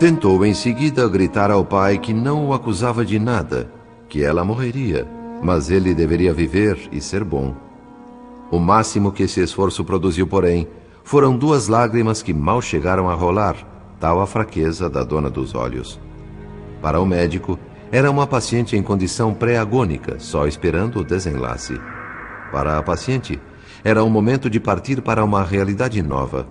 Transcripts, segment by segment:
Tentou em seguida gritar ao pai que não o acusava de nada, que ela morreria, mas ele deveria viver e ser bom. O máximo que esse esforço produziu, porém, foram duas lágrimas que mal chegaram a rolar, tal a fraqueza da dona dos olhos. Para o médico, era uma paciente em condição pré-agônica, só esperando o desenlace. Para a paciente, era o momento de partir para uma realidade nova.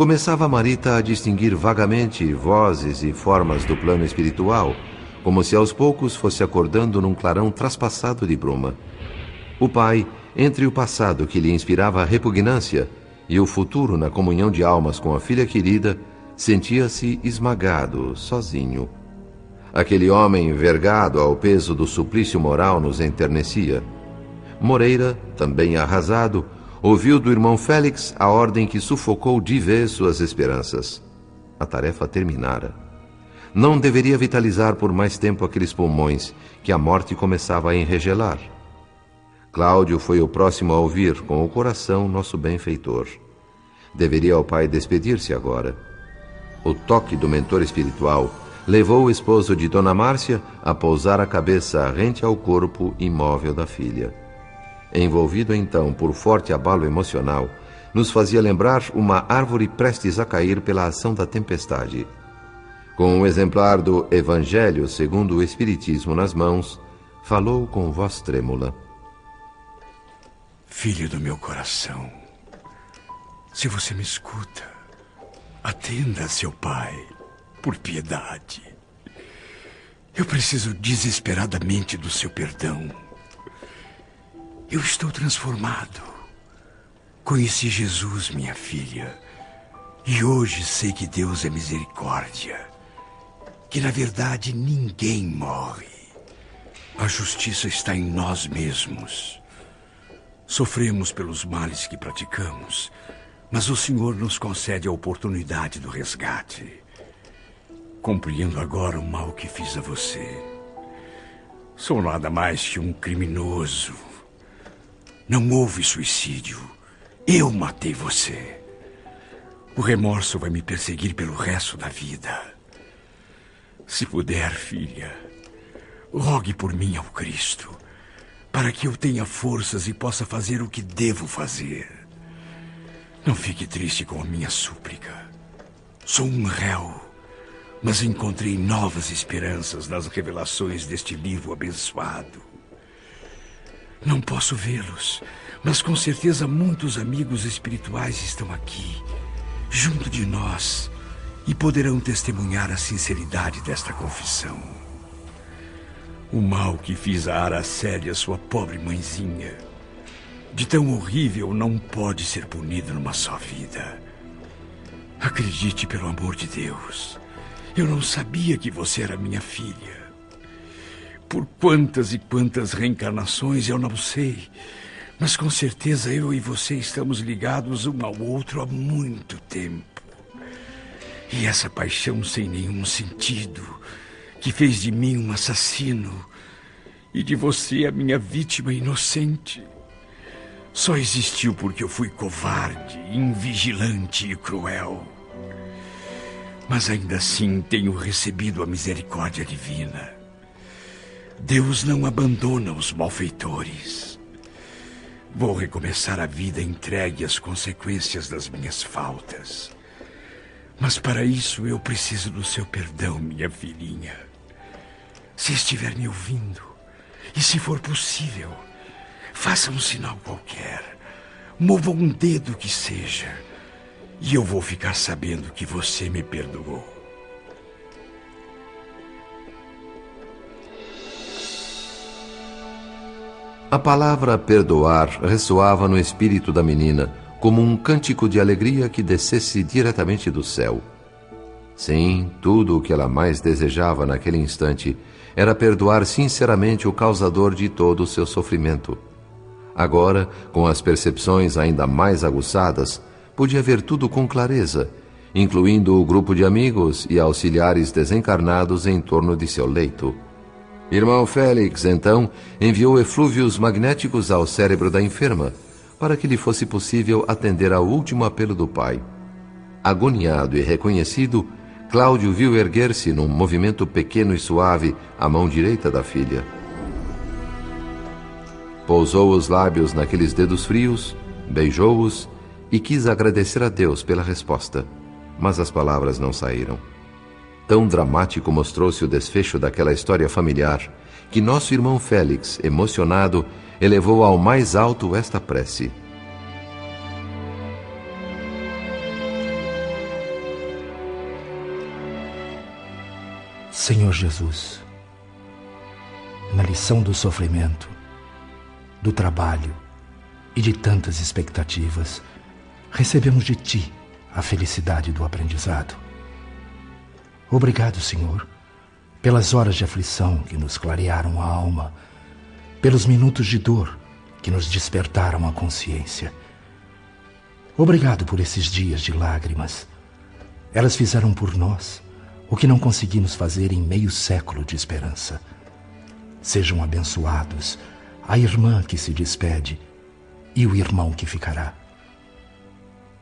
Começava Marita a distinguir vagamente vozes e formas do plano espiritual, como se aos poucos fosse acordando num clarão traspassado de bruma. O pai entre o passado que lhe inspirava repugnância e o futuro na comunhão de almas com a filha querida, sentia-se esmagado, sozinho. Aquele homem vergado ao peso do suplício moral nos enternecia. Moreira, também arrasado, ouviu do irmão Félix a ordem que sufocou de vez suas esperanças. A tarefa terminara. Não deveria vitalizar por mais tempo aqueles pulmões que a morte começava a enregelar. Cláudio foi o próximo a ouvir, com o coração, nosso benfeitor. Deveria o pai despedir-se agora. O toque do mentor espiritual levou o esposo de Dona Márcia a pousar a cabeça rente ao corpo imóvel da filha. Envolvido então por forte abalo emocional, nos fazia lembrar uma árvore prestes a cair pela ação da tempestade. Com um exemplar do Evangelho segundo o Espiritismo nas mãos, falou com voz trêmula. Filho do meu coração, se você me escuta, atenda seu pai, por piedade. Eu preciso desesperadamente do seu perdão. Eu estou transformado. Conheci Jesus, minha filha, e hoje sei que Deus é misericórdia. Que na verdade ninguém morre. A justiça está em nós mesmos. Sofremos pelos males que praticamos, mas o Senhor nos concede a oportunidade do resgate. Compreendo agora o mal que fiz a você. Sou nada mais que um criminoso. Não houve suicídio. Eu matei você. O remorso vai me perseguir pelo resto da vida. Se puder, filha, rogue por mim ao Cristo para que eu tenha forças e possa fazer o que devo fazer. Não fique triste com a minha súplica. Sou um réu, mas encontrei novas esperanças nas revelações deste livro abençoado. Não posso vê-los, mas com certeza muitos amigos espirituais estão aqui, junto de nós, e poderão testemunhar a sinceridade desta confissão. O mal que fiz a Aracélia, sua pobre mãezinha. De tão horrível não pode ser punido numa só vida. Acredite, pelo amor de Deus. Eu não sabia que você era minha filha. Por quantas e quantas reencarnações eu não sei. Mas com certeza eu e você estamos ligados um ao outro há muito tempo. E essa paixão sem nenhum sentido que fez de mim um assassino e de você a minha vítima inocente. Só existiu porque eu fui covarde, invigilante e cruel. Mas ainda assim tenho recebido a misericórdia divina. Deus não abandona os malfeitores. Vou recomeçar a vida entregue às consequências das minhas faltas. Mas para isso eu preciso do seu perdão, minha filhinha. Se estiver me ouvindo, e se for possível, faça um sinal qualquer, mova um dedo que seja, e eu vou ficar sabendo que você me perdoou. A palavra perdoar ressoava no espírito da menina como um cântico de alegria que descesse diretamente do céu. Sim, tudo o que ela mais desejava naquele instante era perdoar sinceramente o causador de todo o seu sofrimento. Agora, com as percepções ainda mais aguçadas, podia ver tudo com clareza, incluindo o grupo de amigos e auxiliares desencarnados em torno de seu leito. Irmão Félix, então, enviou eflúvios magnéticos ao cérebro da enferma, para que lhe fosse possível atender ao último apelo do pai. Agoniado e reconhecido, Cláudio viu erguer-se num movimento pequeno e suave a mão direita da filha. Pousou os lábios naqueles dedos frios, beijou-os e quis agradecer a Deus pela resposta, mas as palavras não saíram. Tão dramático mostrou-se o desfecho daquela história familiar que nosso irmão Félix, emocionado, elevou ao mais alto esta prece. Senhor Jesus, na lição do sofrimento, do trabalho e de tantas expectativas, recebemos de Ti a felicidade do aprendizado. Obrigado, Senhor, pelas horas de aflição que nos clarearam a alma, pelos minutos de dor que nos despertaram a consciência. Obrigado por esses dias de lágrimas. Elas fizeram por nós o que não conseguimos fazer em meio século de esperança. Sejam abençoados a irmã que se despede e o irmão que ficará.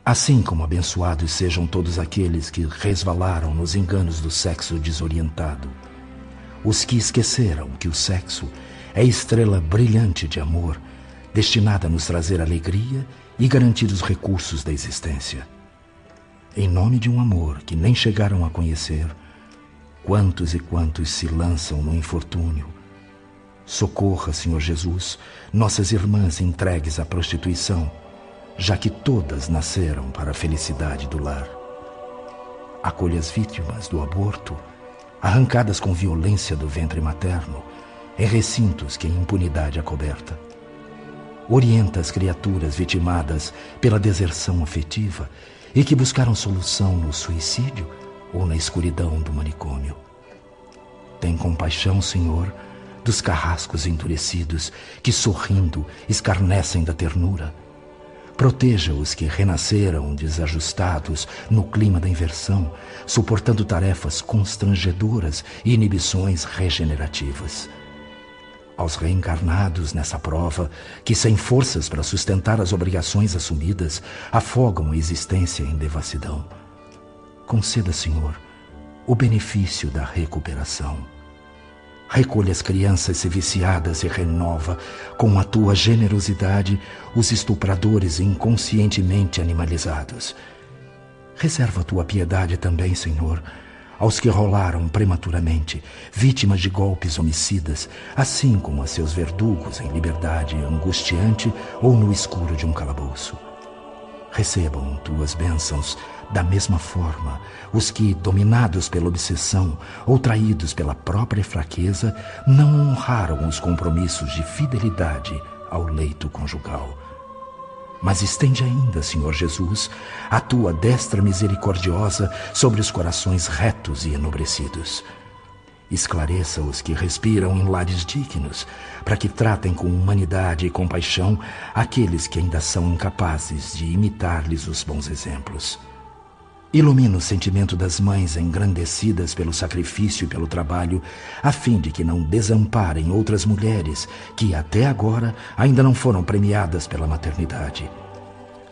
Assim como abençoados sejam todos aqueles que resvalaram nos enganos do sexo desorientado, os que esqueceram que o sexo é estrela brilhante de amor, destinada a nos trazer alegria e garantir os recursos da existência. Em nome de um amor que nem chegaram a conhecer, quantos e quantos se lançam no infortúnio. Socorra, Senhor Jesus, nossas irmãs entregues à prostituição já que todas nasceram para a felicidade do lar. Acolha as vítimas do aborto, arrancadas com violência do ventre materno, em recintos que a impunidade acoberta. Orienta as criaturas vitimadas pela deserção afetiva e que buscaram solução no suicídio ou na escuridão do manicômio. Tem compaixão, Senhor, dos carrascos endurecidos que, sorrindo, escarnecem da ternura Proteja os que renasceram desajustados no clima da inversão, suportando tarefas constrangedoras e inibições regenerativas. Aos reencarnados nessa prova, que sem forças para sustentar as obrigações assumidas, afogam a existência em devassidão. Conceda, Senhor, o benefício da recuperação Recolhe as crianças viciadas e renova, com a tua generosidade, os estupradores inconscientemente animalizados. Reserva a tua piedade também, Senhor, aos que rolaram prematuramente, vítimas de golpes homicidas, assim como a seus verdugos em liberdade angustiante ou no escuro de um calabouço. Recebam tuas bênçãos da mesma forma, os que, dominados pela obsessão ou traídos pela própria fraqueza, não honraram os compromissos de fidelidade ao leito conjugal. Mas estende ainda, Senhor Jesus, a tua destra misericordiosa sobre os corações retos e enobrecidos. Esclareça os que respiram em lares dignos, para que tratem com humanidade e compaixão aqueles que ainda são incapazes de imitar-lhes os bons exemplos. Ilumina o sentimento das mães engrandecidas pelo sacrifício e pelo trabalho, a fim de que não desamparem outras mulheres que até agora ainda não foram premiadas pela maternidade.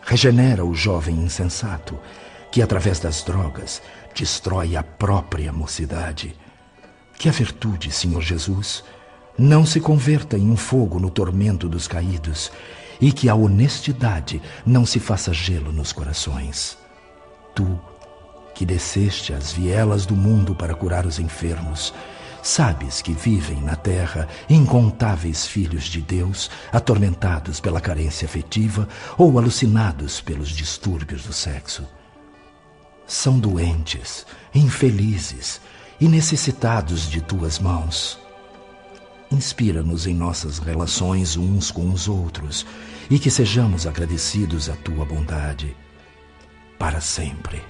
Regenera o jovem insensato, que através das drogas destrói a própria mocidade. Que a virtude, Senhor Jesus, não se converta em um fogo no tormento dos caídos e que a honestidade não se faça gelo nos corações tu, que desceste as vielas do mundo para curar os enfermos, sabes que vivem na terra incontáveis filhos de Deus, atormentados pela carência afetiva ou alucinados pelos distúrbios do sexo. São doentes, infelizes e necessitados de tuas mãos. Inspira-nos em nossas relações uns com os outros e que sejamos agradecidos à tua bondade para sempre.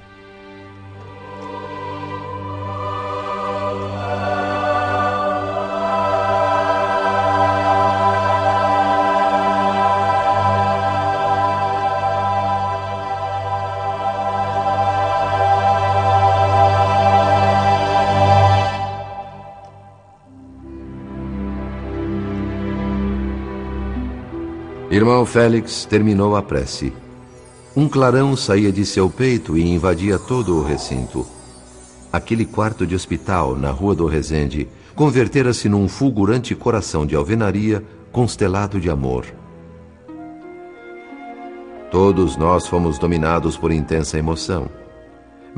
Irmão Félix terminou a prece. Um clarão saía de seu peito e invadia todo o recinto. aquele quarto de hospital na Rua do Resende convertera-se num fulgurante coração de alvenaria constelado de amor. Todos nós fomos dominados por intensa emoção.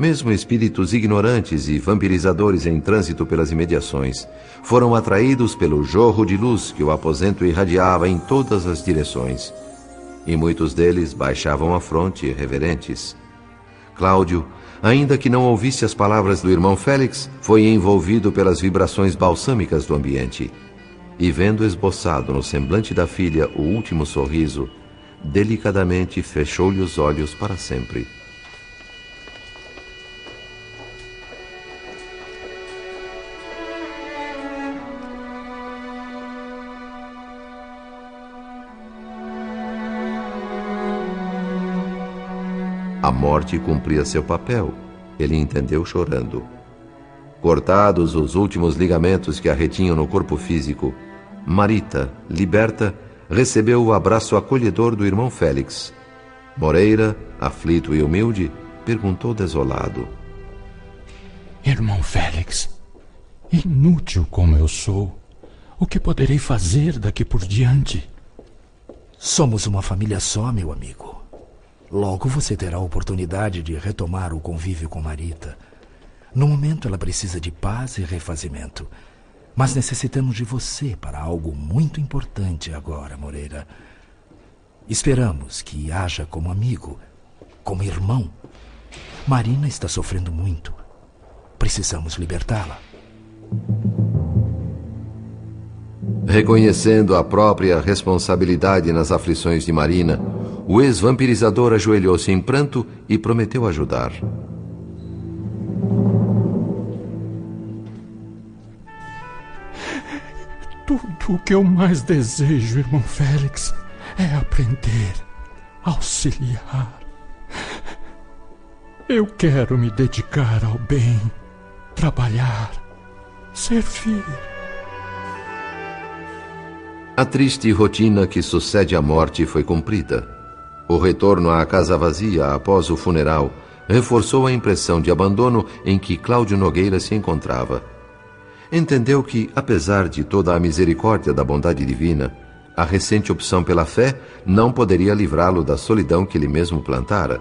Mesmo espíritos ignorantes e vampirizadores em trânsito pelas imediações foram atraídos pelo jorro de luz que o aposento irradiava em todas as direções. E muitos deles baixavam a fronte reverentes. Cláudio, ainda que não ouvisse as palavras do irmão Félix, foi envolvido pelas vibrações balsâmicas do ambiente. E vendo esboçado no semblante da filha o último sorriso, delicadamente fechou-lhe os olhos para sempre. A morte cumpria seu papel, ele entendeu chorando. Cortados os últimos ligamentos que a retinham no corpo físico, Marita, liberta, recebeu o abraço acolhedor do irmão Félix. Moreira, aflito e humilde, perguntou desolado: Irmão Félix, inútil como eu sou, o que poderei fazer daqui por diante? Somos uma família só, meu amigo. Logo você terá a oportunidade de retomar o convívio com Marita. No momento, ela precisa de paz e refazimento. Mas necessitamos de você para algo muito importante agora, Moreira. Esperamos que haja como amigo, como irmão. Marina está sofrendo muito. Precisamos libertá-la. Reconhecendo a própria responsabilidade nas aflições de Marina, o ex-vampirizador ajoelhou-se em pranto e prometeu ajudar. Tudo o que eu mais desejo, irmão Félix, é aprender, auxiliar. Eu quero me dedicar ao bem, trabalhar, servir. A triste rotina que sucede à morte foi cumprida. O retorno à casa vazia após o funeral reforçou a impressão de abandono em que Cláudio Nogueira se encontrava. Entendeu que, apesar de toda a misericórdia da bondade divina, a recente opção pela fé não poderia livrá-lo da solidão que ele mesmo plantara.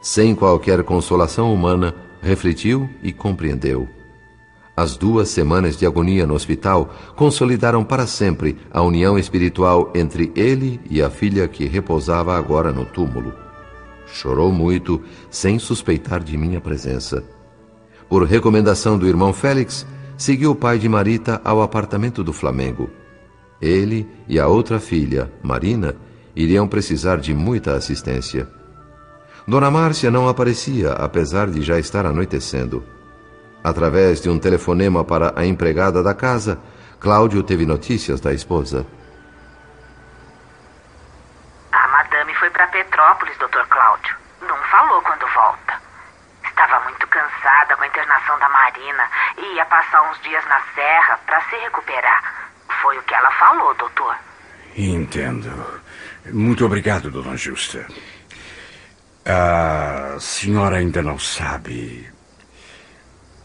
Sem qualquer consolação humana, refletiu e compreendeu. As duas semanas de agonia no hospital consolidaram para sempre a união espiritual entre ele e a filha que repousava agora no túmulo. Chorou muito, sem suspeitar de minha presença. Por recomendação do irmão Félix, seguiu o pai de Marita ao apartamento do Flamengo. Ele e a outra filha, Marina, iriam precisar de muita assistência. Dona Márcia não aparecia, apesar de já estar anoitecendo. Através de um telefonema para a empregada da casa, Cláudio teve notícias da esposa. A madame foi para Petrópolis, Dr. Cláudio. Não falou quando volta. Estava muito cansada com a internação da Marina e ia passar uns dias na serra para se recuperar. Foi o que ela falou, doutor. Entendo. Muito obrigado, dona Justa. A senhora ainda não sabe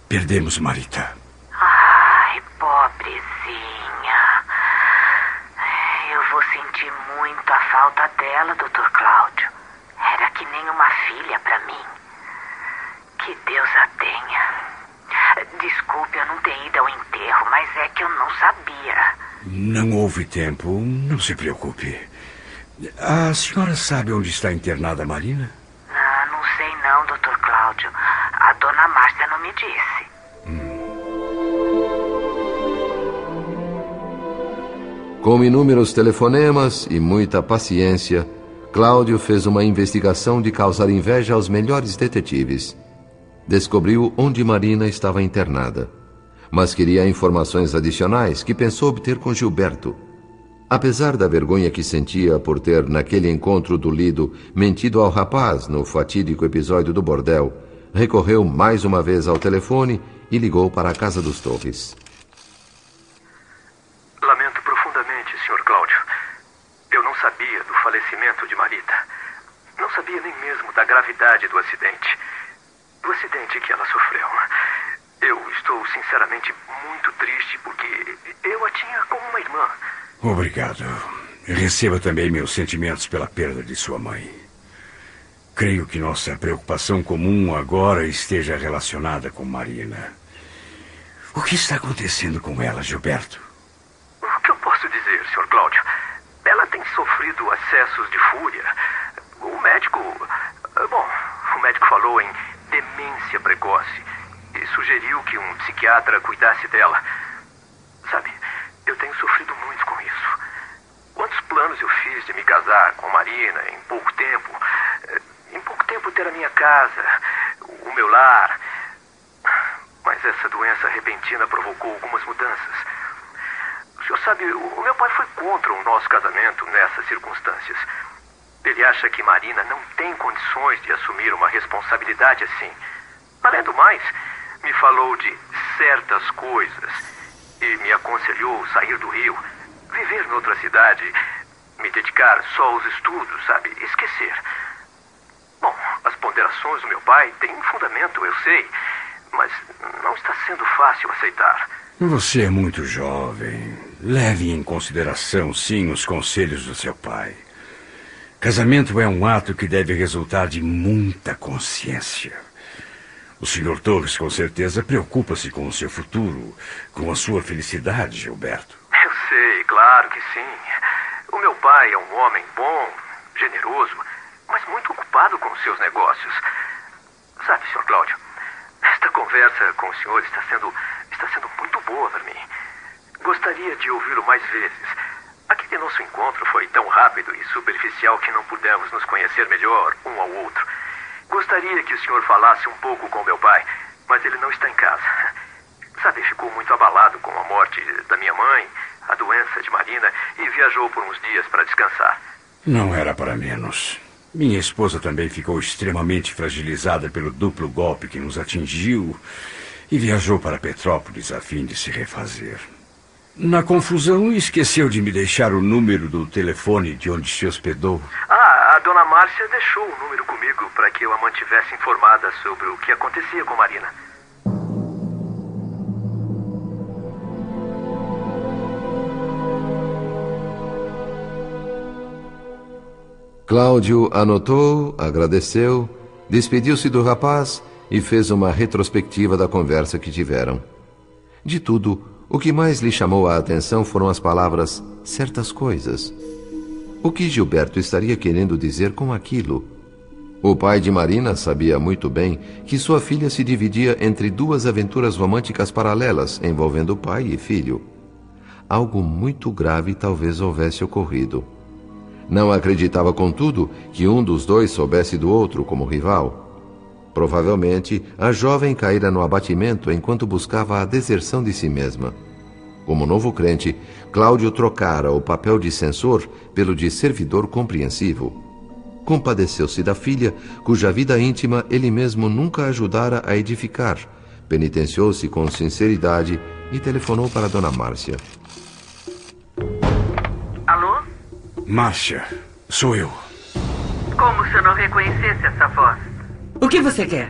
Perdemos Marita. Ai, pobrezinha. Eu vou sentir muito a falta dela, doutor Cláudio. Era que nem uma filha para mim. Que Deus a tenha. Desculpe eu não ter ido ao enterro, mas é que eu não sabia. Não houve tempo, não se preocupe. A senhora sabe onde está internada a Marina? Ah, não sei não, doutor Cláudio. A dona Márcia não me disse. Com inúmeros telefonemas e muita paciência, Cláudio fez uma investigação de causar inveja aos melhores detetives. Descobriu onde Marina estava internada, mas queria informações adicionais que pensou obter com Gilberto. Apesar da vergonha que sentia por ter, naquele encontro do Lido, mentido ao rapaz no fatídico episódio do bordel, recorreu mais uma vez ao telefone e ligou para a Casa dos Torres. Lamento profundamente, Sr. Cláudio. Eu não sabia do falecimento de Marita. Não sabia nem mesmo da gravidade do acidente. Do acidente que ela sofreu. sinceramente muito triste porque eu a tinha como uma irmã. Obrigado. Receba também meus sentimentos pela perda de sua mãe. Creio que nossa preocupação comum agora esteja relacionada com Marina. O que está acontecendo com ela, Gilberto? O que eu posso dizer, Sr. Cláudio? Sofrido acessos de fúria. O médico. Bom, o médico falou em demência precoce e sugeriu que um psiquiatra cuidasse dela. Sabe, eu tenho sofrido muito com isso. Quantos planos eu fiz de me casar com Marina em pouco tempo? Em pouco tempo ter a minha casa, o meu lar. Mas essa doença repentina provocou algumas mudanças. O senhor sabe, o meu pai foi contra o nosso casamento nessas circunstâncias. Ele acha que Marina não tem condições de assumir uma responsabilidade assim. Além do mais, me falou de certas coisas e me aconselhou sair do Rio, viver noutra cidade, me dedicar só aos estudos, sabe? Esquecer. Bom, as ponderações do meu pai têm fundamento, eu sei, mas não está sendo fácil aceitar. Você é muito jovem. Leve em consideração, sim, os conselhos do seu pai. Casamento é um ato que deve resultar de muita consciência. O Sr. Torres, com certeza, preocupa-se com o seu futuro, com a sua felicidade, Gilberto. Eu sei, claro que sim. O meu pai é um homem bom, generoso, mas muito ocupado com os seus negócios. Sabe, Sr. Cláudio, esta conversa com o senhor está sendo, está sendo muito boa para mim. Gostaria de ouvi-lo mais vezes. Aquele nosso encontro foi tão rápido e superficial que não pudemos nos conhecer melhor um ao outro. Gostaria que o senhor falasse um pouco com meu pai, mas ele não está em casa. Sabe, ficou muito abalado com a morte da minha mãe, a doença de Marina e viajou por uns dias para descansar. Não era para menos. Minha esposa também ficou extremamente fragilizada pelo duplo golpe que nos atingiu e viajou para Petrópolis a fim de se refazer. Na confusão, esqueceu de me deixar o número do telefone de onde se hospedou. Ah, a dona Márcia deixou o número comigo para que eu a mantivesse informada sobre o que acontecia com Marina. Cláudio anotou, agradeceu, despediu-se do rapaz e fez uma retrospectiva da conversa que tiveram. De tudo, o que mais lhe chamou a atenção foram as palavras certas coisas. O que Gilberto estaria querendo dizer com aquilo? O pai de Marina sabia muito bem que sua filha se dividia entre duas aventuras românticas paralelas envolvendo pai e filho. Algo muito grave talvez houvesse ocorrido. Não acreditava, contudo, que um dos dois soubesse do outro como rival. Provavelmente, a jovem caíra no abatimento enquanto buscava a deserção de si mesma. Como novo crente, Cláudio trocara o papel de censor pelo de servidor compreensivo. Compadeceu-se da filha, cuja vida íntima ele mesmo nunca ajudara a edificar. Penitenciou-se com sinceridade e telefonou para Dona Márcia. Alô? Márcia, sou eu. Como se eu não reconhecesse essa voz? O que você quer?